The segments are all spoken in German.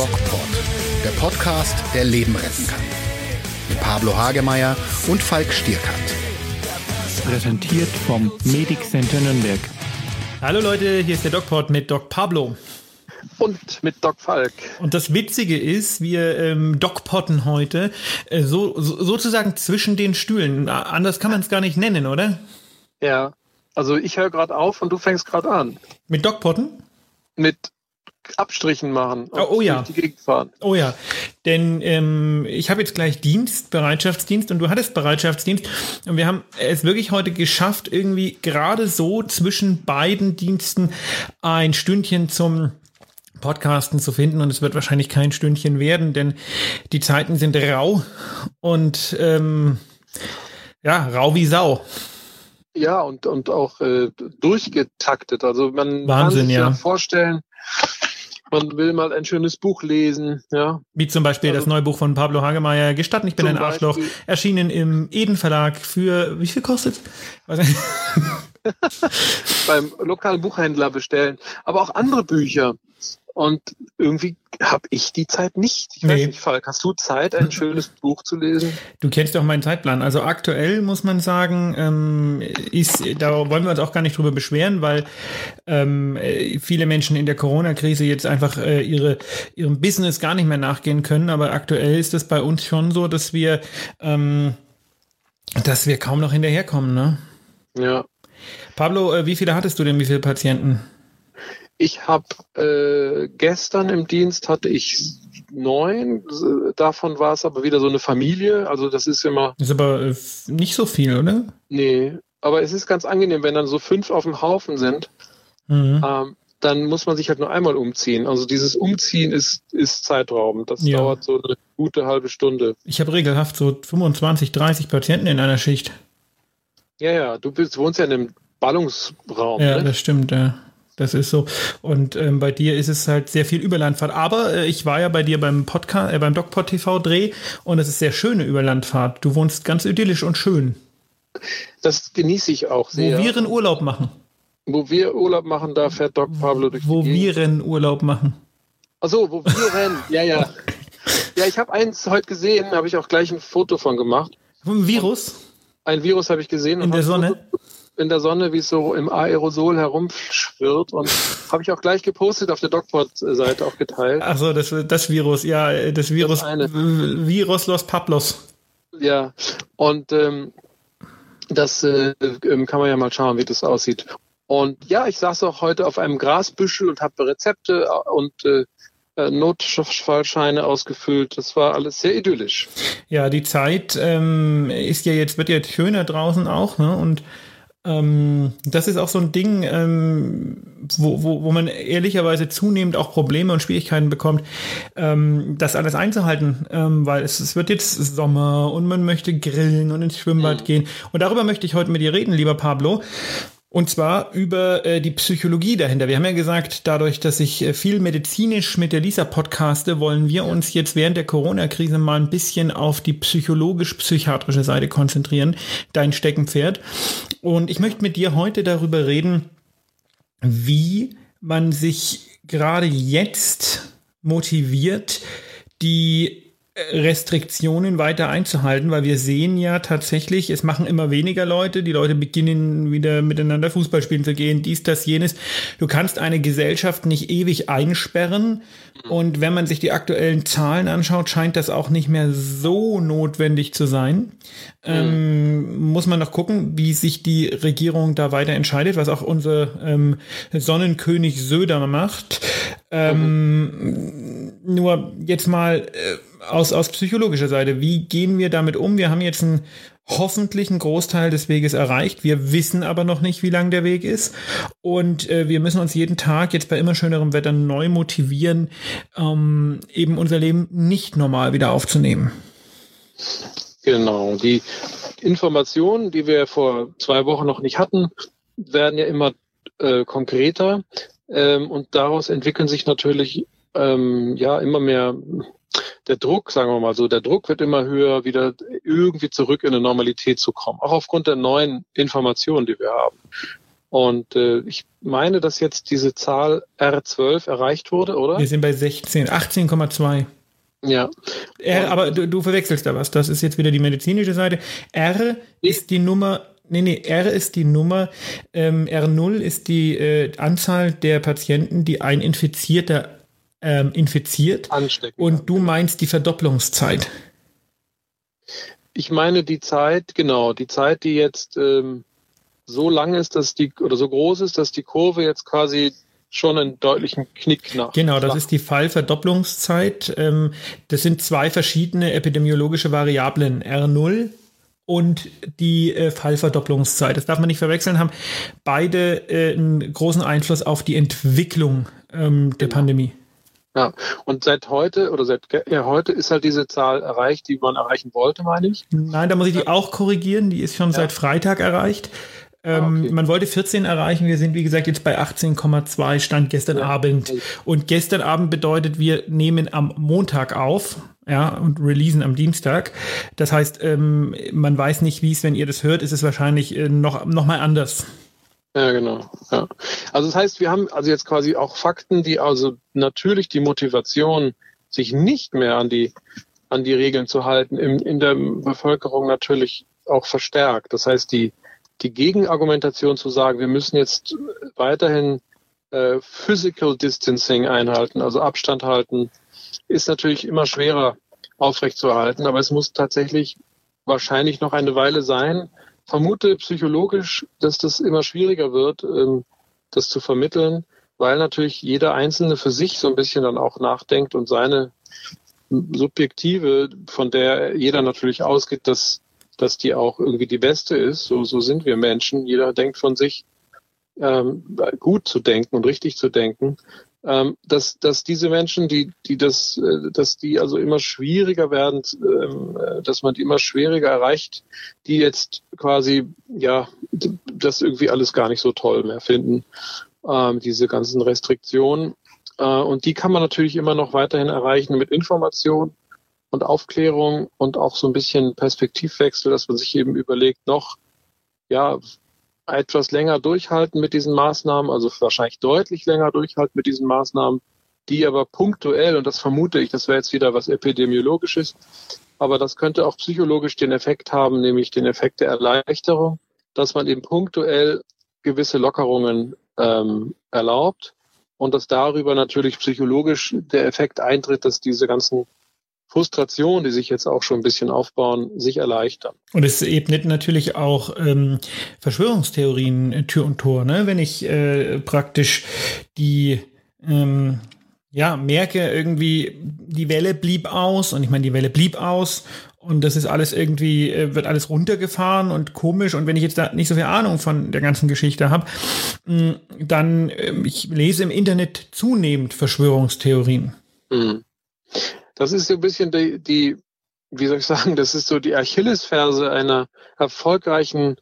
DocPod, der Podcast, der Leben retten kann. Mit Pablo Hagemeier und Falk Stierkant. Präsentiert vom Medic Center Nürnberg. Hallo Leute, hier ist der DocPod mit Doc Pablo. Und mit Doc Falk. Und das Witzige ist, wir ähm, DocPotten heute äh, so, so, sozusagen zwischen den Stühlen. Anders kann man es gar nicht nennen, oder? Ja, also ich höre gerade auf und du fängst gerade an. Mit DocPotten? Mit Abstrichen machen. Oh, oh ja. Die Gegend fahren. Oh ja. Denn ähm, ich habe jetzt gleich Dienst, Bereitschaftsdienst und du hattest Bereitschaftsdienst. Und wir haben es wirklich heute geschafft, irgendwie gerade so zwischen beiden Diensten ein Stündchen zum Podcasten zu finden und es wird wahrscheinlich kein Stündchen werden, denn die Zeiten sind rau und ähm, ja, rau wie Sau. Ja, und, und auch äh, durchgetaktet. Also man Wahnsinn, kann sich ja. ja vorstellen, man will mal ein schönes Buch lesen, ja. Wie zum Beispiel Also- das neue Buch von Pablo Hagemeyer, Gestatten, ich bin ein Arschloch, Beispiel. erschienen im Eden Verlag für, wie viel kostet beim lokalen Buchhändler bestellen, aber auch andere Bücher. Und irgendwie habe ich die Zeit nicht. Ich Nee. weiß nicht, Falk, hast du Zeit, ein schönes Buch zu lesen? Du kennst doch meinen Zeitplan. Also aktuell muss man sagen, ähm, ist, da wollen wir uns auch gar nicht drüber beschweren, weil ähm, äh, viele Menschen in der Corona-Krise jetzt einfach äh, ihre, ihrem Business gar nicht mehr nachgehen können. Aber aktuell ist es bei uns schon so, dass wir, ähm, dass wir kaum noch hinterherkommen. Ne? Ja. Pablo, äh, wie viele hattest du denn? Wie viele Patienten? Ich habe äh, gestern im Dienst hatte ich neun. Davon war es aber wieder so eine Familie. Also das ist immer Ist aber äh, nicht so viel, oder? nee. Aber es ist ganz angenehm, wenn dann so fünf auf dem Haufen sind. Mhm. Ähm, dann muss man sich halt nur einmal umziehen. Also dieses Umziehen ist ist zeitraubend. Das Ja. dauert so eine gute halbe Stunde. Ich habe regelhaft so 25, 30 Patienten in einer Schicht. Ja, ja. Du bist, wohnst ja in einem Ballungsraum. Ja, ne? das stimmt, ja. Das ist so. Und ähm, bei dir ist es halt sehr viel Überlandfahrt. Aber äh, ich war ja bei dir beim Podcast, äh, beim DocPod TV Dreh und es ist sehr schöne Überlandfahrt. Du wohnst ganz idyllisch und schön. Das genieße ich auch Wo sehr. wir einen Urlaub machen. wo wir Urlaub machen, da fährt Doc Pablo durch Wo die Gegend. wir einen Urlaub machen. Achso, wo wir rennen. Ja, ja. Ja, ich habe eins heute gesehen, habe ich auch gleich ein Foto von gemacht. Vom Virus Ein Virus habe ich gesehen. in der Sonne. Foto In der Sonne, wie es so im Aerosol herumschwirrt. Und habe ich auch gleich gepostet auf der DocPod-Seite auch geteilt. Ach so, das, das Virus, ja, äh, das Virus, Das äh, Virus Los Pablos. Ja, und ähm, das äh, ähm, kann man ja mal schauen, wie das aussieht. Und ja, ich saß auch heute auf einem Grasbüschel und habe Rezepte und äh, äh, Notfallscheine ausgefüllt. Das war alles sehr idyllisch. Ja, die Zeit ähm, ist ja jetzt, wird jetzt schöner draußen auch, ne? Und ähm, das ist auch so ein Ding, ähm, wo, wo, wo man ehrlicherweise zunehmend auch Probleme und Schwierigkeiten bekommt, ähm, das alles einzuhalten, ähm, weil es, es wird jetzt Sommer und man möchte grillen und ins Schwimmbad gehen. Und darüber möchte ich heute mit dir reden, lieber Pablo. Und zwar über äh, die Psychologie dahinter. Wir haben ja gesagt, dadurch, dass ich äh, viel medizinisch mit der Lisa podcaste, wollen wir uns jetzt während der Corona-Krise mal ein bisschen auf die psychologisch-psychiatrische Seite konzentrieren, dein Steckenpferd. Und ich möchte mit dir heute darüber reden, wie man sich gerade jetzt motiviert, die Restriktionen weiter einzuhalten, weil wir sehen ja tatsächlich, es machen immer weniger Leute, die Leute beginnen wieder miteinander Fußball spielen zu gehen, dies, das, jenes. Du kannst eine Gesellschaft nicht ewig einsperren und wenn man sich die aktuellen Zahlen anschaut, scheint das auch nicht mehr so notwendig zu sein. Ähm, muss man noch gucken, wie sich die Regierung da weiter entscheidet, was auch unser ähm, Sonnenkönig Söder macht. Ähm, Nur jetzt mal äh, aus, aus psychologischer Seite, wie gehen wir damit um? Wir haben jetzt einen hoffentlich einen Großteil des Weges erreicht. Wir wissen aber noch nicht, wie lang der Weg ist. Und äh, wir müssen uns jeden Tag jetzt bei immer schönerem Wetter neu motivieren, ähm, eben unser Leben nicht normal wieder aufzunehmen. Genau. Die Informationen, die wir vor zwei Wochen noch nicht hatten, werden ja immer äh, konkreter. Ähm, und daraus entwickeln sich natürlich ähm, ja immer mehr der Druck, sagen wir mal so, der Druck wird immer höher, wieder irgendwie zurück in eine Normalität zu kommen. Auch aufgrund der neuen Informationen, die wir haben. Und äh, ich meine, dass jetzt diese Zahl R12 erreicht wurde, oder? Wir sind bei 16, 18,2. Ja. R, aber du, du verwechselst da was. Das ist jetzt wieder die medizinische Seite. R ist die Nummer Nee, nee, R ist die Nummer, ähm, R0 ist die äh, Anzahl der Patienten, die ein Infizierter ähm, infiziert. Anstecken. Und du meinst die Verdopplungszeit. Ich meine die Zeit, genau, die Zeit, die jetzt ähm, so lang ist, dass die, oder so groß ist, dass die Kurve jetzt quasi schon einen deutlichen Knick nach. Genau, das ist die Fallverdopplungszeit. Ähm, das sind zwei verschiedene epidemiologische Variablen. R0 und die äh, Fallverdopplungszeit. Das darf man nicht verwechseln, haben beide äh, einen großen Einfluss auf die Entwicklung ähm, der Genau. Pandemie. Ja, und seit heute oder seit ja, heute ist halt diese Zahl erreicht, die man erreichen wollte, meine ich. Nein, da muss ich die auch korrigieren. Die ist schon seit Freitag erreicht. Ähm, Ah, okay. Man wollte 14 erreichen. Wir sind, wie gesagt, jetzt bei 18,2 Stand gestern Ja. Abend. Und gestern Abend bedeutet, wir nehmen am Montag auf. Ja, und releasen am Dienstag. Das heißt, ähm, man weiß nicht, wie es, wenn ihr das hört, ist es wahrscheinlich äh, noch, noch mal anders. Ja, genau. Ja. Also das heißt, wir haben also jetzt quasi auch Fakten, die also natürlich die Motivation, sich nicht mehr an die an die Regeln zu halten, im, in der Bevölkerung natürlich auch verstärkt. Das heißt, die die Gegenargumentation zu sagen, wir müssen jetzt weiterhin äh, Physical Distancing einhalten, also Abstand halten, ist natürlich immer schwerer aufrechtzuerhalten. Aber es muss tatsächlich wahrscheinlich noch eine Weile sein, vermute psychologisch, dass das immer schwieriger wird, ähm, das zu vermitteln, weil natürlich jeder Einzelne für sich so ein bisschen dann auch nachdenkt und seine subjektive, von der jeder natürlich ausgeht, dass, dass die auch irgendwie die beste ist. So, so sind wir Menschen. Jeder denkt von sich, ähm, gut zu denken und richtig zu denken. Ähm, dass, dass diese Menschen, die, die das, äh, dass die also immer schwieriger werden, ähm, äh, dass man die immer schwieriger erreicht, die jetzt quasi, ja, das irgendwie alles gar nicht so toll mehr finden, ähm, diese ganzen Restriktionen. Äh, und die kann man natürlich immer noch weiterhin erreichen mit Information und Aufklärung und auch so ein bisschen Perspektivwechsel, dass man sich eben überlegt, noch, ja, etwas länger durchhalten mit diesen Maßnahmen, also wahrscheinlich deutlich länger durchhalten mit diesen Maßnahmen, die aber punktuell, und das vermute ich, das wäre jetzt wieder was Epidemiologisches, aber das könnte auch psychologisch den Effekt haben, nämlich den Effekt der Erleichterung, dass man eben punktuell gewisse Lockerungen ähm, erlaubt und dass darüber natürlich psychologisch der Effekt eintritt, dass diese ganzen Frustrationen, die sich jetzt auch schon ein bisschen aufbauen, sich erleichtern. Und es ebnet natürlich auch ähm, Verschwörungstheorien äh, Tür und Tor, ne? Wenn ich äh, praktisch die ähm, ja, merke irgendwie, die Welle blieb aus und ich meine, die Welle blieb aus und das ist alles irgendwie, äh, wird alles runtergefahren und komisch und wenn ich jetzt da nicht so viel Ahnung von der ganzen Geschichte habe, mh, dann, äh, ich lese im Internet zunehmend Verschwörungstheorien. Mhm. Das ist so ein bisschen die, die, wie soll ich sagen, das ist so die Achillesferse einer erfolgreichen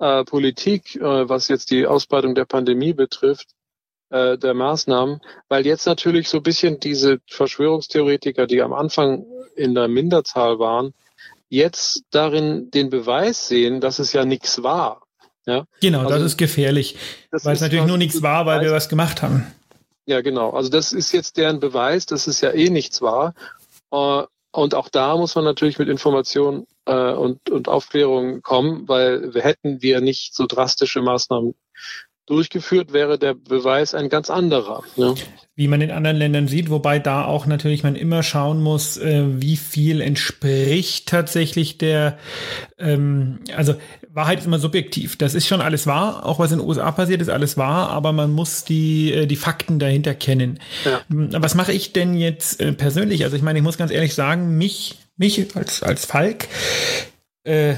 äh, Politik, äh, was jetzt die Ausbreitung der Pandemie betrifft, äh, der Maßnahmen, weil jetzt natürlich so ein bisschen diese Verschwörungstheoretiker, die am Anfang in der Minderzahl waren, jetzt darin den Beweis sehen, dass es ja nichts war. Ja, Genau, Also, das ist gefährlich, weil es natürlich nur nichts war, weil wir was gemacht haben. Ja, genau. Also das ist jetzt deren Beweis, dass es ja eh nichts war. Äh, Und auch da muss man natürlich mit Information äh, und, und Aufklärung kommen, weil wir hätten wir nicht so drastische Maßnahmen durchgeführt, wäre der Beweis ein ganz anderer. Ne? wie man in anderen Ländern sieht, wobei da auch natürlich man immer schauen muss, äh, wie viel entspricht tatsächlich der, ähm, also Wahrheit ist immer subjektiv. Das ist schon alles wahr, auch was in den USA passiert ist, alles wahr, aber man muss die, äh, die Fakten dahinter kennen. Ja. Ähm, Was mache ich denn jetzt äh, persönlich? Also ich meine, ich muss ganz ehrlich sagen, mich, mich als, als Falk, äh,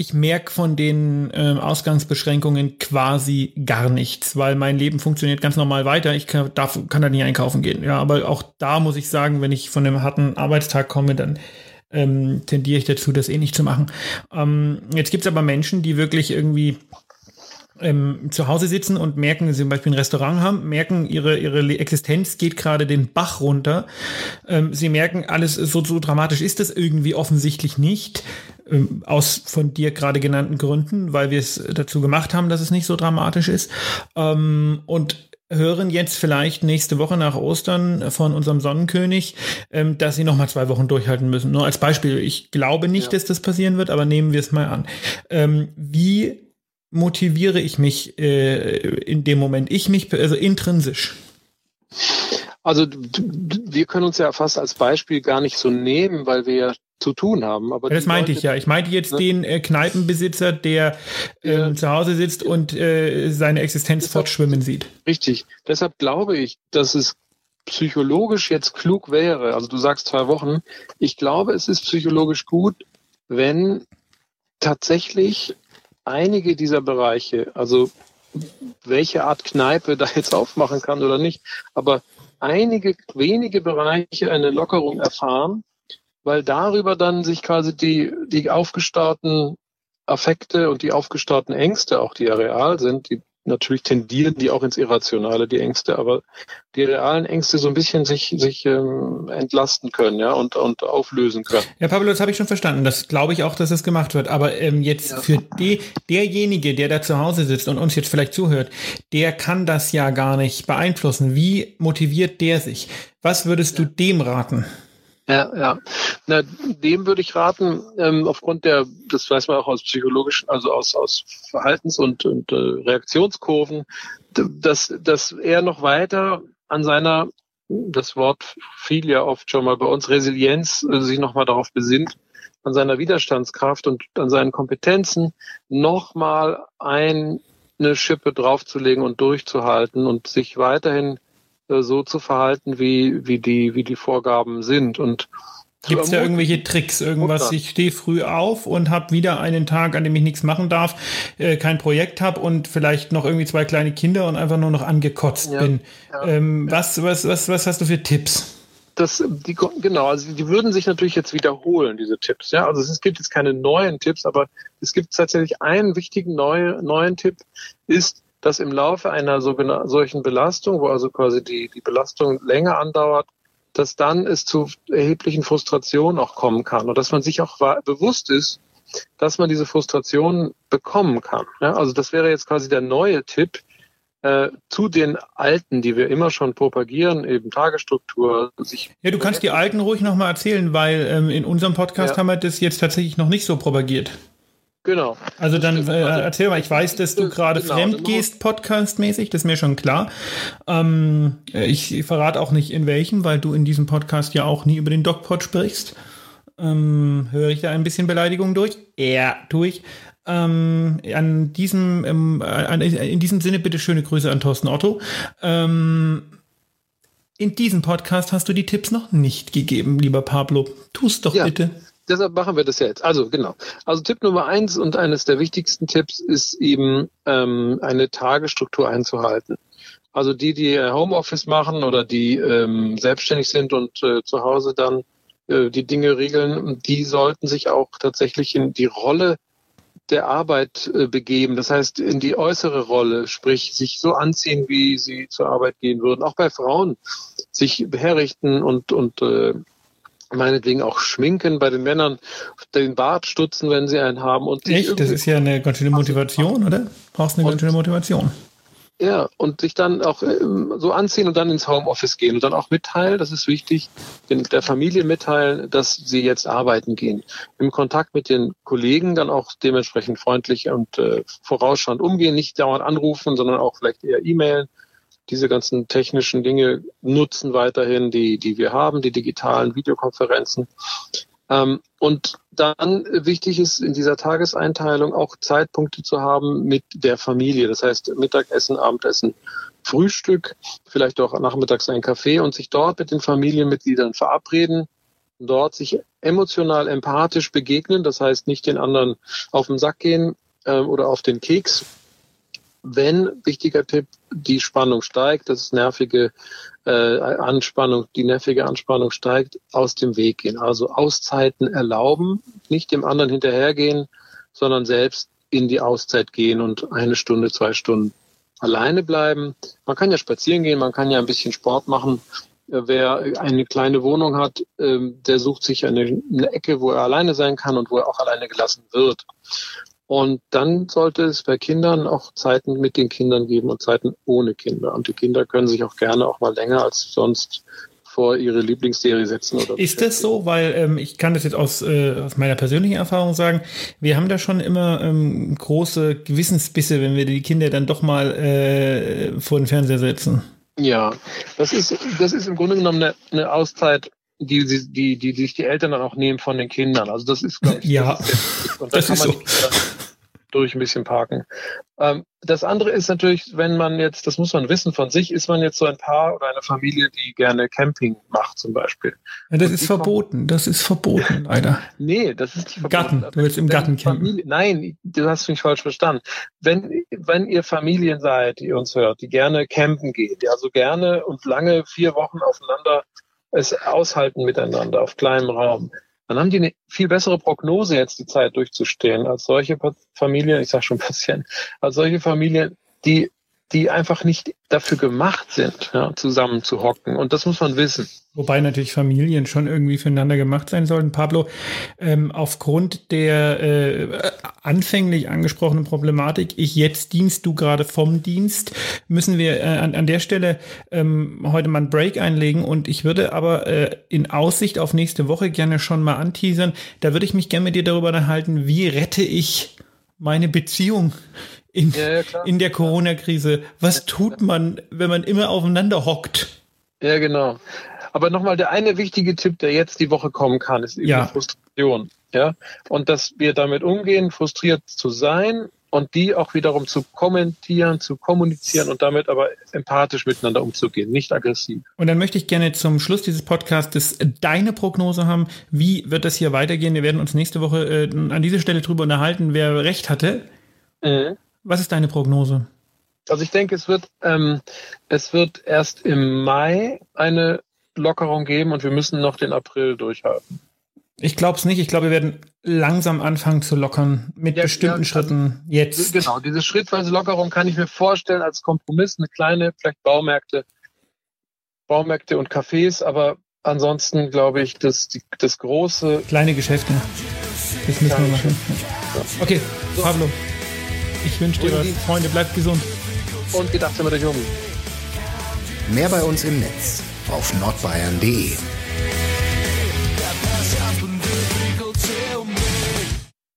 ich merke von den ähm, Ausgangsbeschränkungen quasi gar nichts, weil mein Leben funktioniert ganz normal weiter. Ich kann, darf, kann da nicht einkaufen gehen. Ja, aber auch da muss ich sagen, wenn ich von einem harten Arbeitstag komme, dann ähm, tendiere ich dazu, das eh nicht zu machen. Ähm, jetzt gibt's aber Menschen, die wirklich irgendwie ähm, zu Hause sitzen und merken, sie zum Beispiel ein Restaurant haben, merken, ihre, ihre Existenz geht gerade den Bach runter. Ähm, sie merken, alles so, so dramatisch ist das irgendwie offensichtlich nicht. Ähm, aus von dir gerade genannten Gründen, weil wir es dazu gemacht haben, dass es nicht so dramatisch ist. Ähm, und hören jetzt vielleicht nächste Woche nach Ostern von unserem Sonnenkönig, ähm, dass sie noch mal zwei Wochen durchhalten müssen. Nur als Beispiel. Ich glaube nicht, ja. dass das passieren wird, aber nehmen wir es mal an. Ähm, wie motiviere ich mich äh, in dem Moment? Ich mich, also intrinsisch. Also wir können uns ja fast als Beispiel gar nicht so nehmen, weil wir ja zu tun haben. Aber ja, das meinte Leute, ich ja. Ich meinte jetzt ne? den äh, Kneipenbesitzer, der äh, zu Hause sitzt und äh, seine Existenz deshalb, fortschwimmen sieht. Richtig. Deshalb glaube ich, dass es psychologisch jetzt klug wäre. Also du sagst zwei Wochen. Ich glaube, es ist psychologisch gut, wenn tatsächlich einige dieser Bereiche, also welche Art Kneipe da jetzt aufmachen kann oder nicht, aber einige wenige Bereiche eine Lockerung erfahren, weil darüber dann sich quasi die, die aufgestauten Affekte und die aufgestauten Ängste, auch die ja real sind, die natürlich tendieren die auch ins Irrationale, die Ängste, aber die realen Ängste so ein bisschen sich, sich ähm, entlasten können, ja, und, und auflösen können. Ja, Pablo, das habe ich schon verstanden. Das glaube ich auch, dass es gemacht wird. Aber ähm, jetzt ja. für die, derjenige, der da zu Hause sitzt und uns jetzt vielleicht zuhört, der kann das ja gar nicht beeinflussen. Wie motiviert der sich? Was würdest ja. du dem raten? Ja, ja. Na, dem würde ich raten, ähm, aufgrund der, das weiß man auch aus psychologischen, also aus, aus Verhaltens- und, und äh, Reaktionskurven, dass, dass er noch weiter an seiner, das Wort fiel ja oft schon mal bei uns, Resilienz, äh, sich nochmal darauf besinnt, an seiner Widerstandskraft und an seinen Kompetenzen nochmal eine Schippe draufzulegen und durchzuhalten und sich weiterhin so zu verhalten, wie, wie, die, wie die Vorgaben sind. Und Gibt es da irgendwelche Tricks? Irgendwas? Ich stehe früh auf und habe wieder einen Tag, an dem ich nichts machen darf, äh, kein Projekt habe und vielleicht noch irgendwie zwei kleine Kinder und einfach nur noch angekotzt ja, bin. Ja, ähm, ja. Was, was, was, was hast du für Tipps? Das, die, genau, also die würden sich natürlich jetzt wiederholen, diese Tipps. Ja, also es gibt jetzt keine neuen Tipps, aber es gibt tatsächlich einen wichtigen neue, neuen Tipp, ist, dass im Laufe einer solchen Belastung, wo also quasi die, die Belastung länger andauert, dass dann es zu erheblichen Frustrationen auch kommen kann und dass man sich auch bewusst ist, dass man diese Frustration bekommen kann. Ja, also das wäre jetzt quasi der neue Tipp äh, zu den alten, die wir immer schon propagieren, eben Tagesstruktur. Sich ja, du kannst die alten ruhig nochmal erzählen, weil ähm, in unserem Podcast ja. haben wir das jetzt tatsächlich noch nicht so propagiert. Genau. Also dann äh, erzähl mal, ich weiß, dass du gerade genau, fremd gehst, podcastmäßig, das ist mir schon klar. Ähm, ich verrate auch nicht in welchem, weil du in diesem Podcast ja auch nie über den DocPod sprichst. Ähm, höre ich da ein bisschen Beleidigung durch? Ja, tue ich. Ähm, an diesem, ähm, an, in diesem Sinne bitte schöne Grüße an Thorsten Otto. Ähm, in diesem Podcast hast du die Tipps noch nicht gegeben, lieber Pablo. Tust doch ja. bitte deshalb machen wir das ja jetzt. Also genau. Also Tipp Nummer eins und eines der wichtigsten Tipps ist eben ähm, eine Tagesstruktur einzuhalten. Also die, die Homeoffice machen oder die ähm, selbstständig sind und äh, zu Hause dann äh, die Dinge regeln, die sollten sich auch tatsächlich in die Rolle der Arbeit äh, begeben. Das heißt, in die äußere Rolle, sprich sich so anziehen, wie sie zur Arbeit gehen würden. Auch bei Frauen sich herrichten und, und äh, meinetwegen auch schminken bei den Männern, den Bart stutzen, wenn sie einen haben. Und Echt? Das ist ja eine ganz schöne Motivation, oder? Brauchst eine ganz schöne Motivation. Ja, und sich dann auch ähm, so anziehen und dann ins Homeoffice gehen und dann auch mitteilen, das ist wichtig, den, der Familie mitteilen, dass sie jetzt arbeiten gehen. Im Kontakt mit den Kollegen dann auch dementsprechend freundlich und äh, vorausschauend umgehen, nicht dauernd anrufen, sondern auch vielleicht eher E-Mailen diese ganzen technischen Dinge nutzen weiterhin, die, die wir haben, die digitalen Videokonferenzen. Ähm, und dann wichtig ist in dieser Tageseinteilung auch Zeitpunkte zu haben mit der Familie. Das heißt Mittagessen, Abendessen, Frühstück, vielleicht auch nachmittags ein Kaffee und sich dort mit den Familienmitgliedern verabreden, dort sich emotional empathisch begegnen, das heißt nicht den anderen auf den Sack gehen äh, oder auf den Keks, wenn, wichtiger Tipp, die Spannung steigt, das nervige äh, Anspannung, die nervige Anspannung steigt, aus dem Weg gehen. Also Auszeiten erlauben, nicht dem anderen hinterhergehen, sondern selbst in die Auszeit gehen und eine Stunde, zwei Stunden alleine bleiben. Man kann ja spazieren gehen, man kann ja ein bisschen Sport machen, wer eine kleine Wohnung hat, ähm, der sucht sich eine, eine Ecke, wo er alleine sein kann und wo er auch alleine gelassen wird. Und dann sollte es bei Kindern auch Zeiten mit den Kindern geben und Zeiten ohne Kinder. Und die Kinder können sich auch gerne auch mal länger als sonst vor ihre Lieblingsserie setzen. Oder ist das so? Weil ähm, ich kann das jetzt aus, äh, aus meiner persönlichen Erfahrung sagen, wir haben da schon immer ähm, große Gewissensbisse, wenn wir die Kinder dann doch mal äh, vor den Fernseher setzen. Ja, das ist, das ist im Grunde genommen eine, eine Auszeit, die, die, die, die sich die Eltern dann auch nehmen von den Kindern. Also das ist, glaube ich, ja, das ist, und da kann man so. Durch ein bisschen parken. Ähm, das andere ist natürlich, wenn man jetzt, das muss man wissen von sich, ist man jetzt so ein Paar oder eine Familie, die gerne Camping macht zum Beispiel. Ja, das ist verboten. Das ist verboten, leider. nee, das ist nicht verboten. Garten. Du willst im Garten campen. nein, du hast mich falsch verstanden. Wenn, wenn ihr Familien seid, die uns hört, die gerne campen gehen, die also gerne und lange vier Wochen aufeinander es aushalten miteinander auf kleinem Raum, dann haben die eine viel bessere Prognose, jetzt die Zeit durchzustehen, als solche Familien, ich sage schon Patienten, als solche Familien, die die einfach nicht dafür gemacht sind, ja, zusammen zu hocken. Und das muss man wissen. Wobei natürlich Familien schon irgendwie füreinander gemacht sein sollten. Pablo, ähm, aufgrund der äh, anfänglich angesprochenen Problematik, ich jetzt dienst, du gerade vom Dienst, müssen wir äh, an, an der Stelle ähm, heute mal einen Break einlegen. Und ich würde aber äh, in Aussicht auf nächste Woche gerne schon mal anteasern. Da würde ich mich gerne mit dir darüber unterhalten, wie rette ich meine Beziehung in, ja, ja, in der Corona-Krise. Was tut man, wenn man immer aufeinander hockt? Ja, genau. Aber nochmal, der eine wichtige Tipp, der jetzt die Woche kommen kann, ist eben ja. Frustration. Ja, und dass wir damit umgehen, frustriert zu sein und die auch wiederum zu kommentieren, zu kommunizieren und damit aber empathisch miteinander umzugehen, nicht aggressiv. Und dann möchte ich gerne zum Schluss dieses Podcasts deine Prognose haben. Wie wird das hier weitergehen? Wir werden uns nächste Woche äh, an dieser Stelle drüber unterhalten, wer recht hatte. Mhm. Was ist deine Prognose? Also ich denke, es wird, ähm, es wird erst im Mai eine Lockerung geben und wir müssen noch den April durchhalten. Ich glaube es nicht. Ich glaube, wir werden langsam anfangen zu lockern mit ja, bestimmten ja, Schritten jetzt. Genau, diese schrittweise Lockerung kann ich mir vorstellen als Kompromiss, eine kleine, vielleicht Baumärkte, Baumärkte und Cafés, aber ansonsten glaube ich, dass die, das große. Kleine Geschäfte. Das müssen wir machen. Okay, Pablo. Ich wünsche dir was. Freunde, bleibt gesund. Und gedacht immer der Jungen. Mehr bei uns im Netz auf nordbayern.de.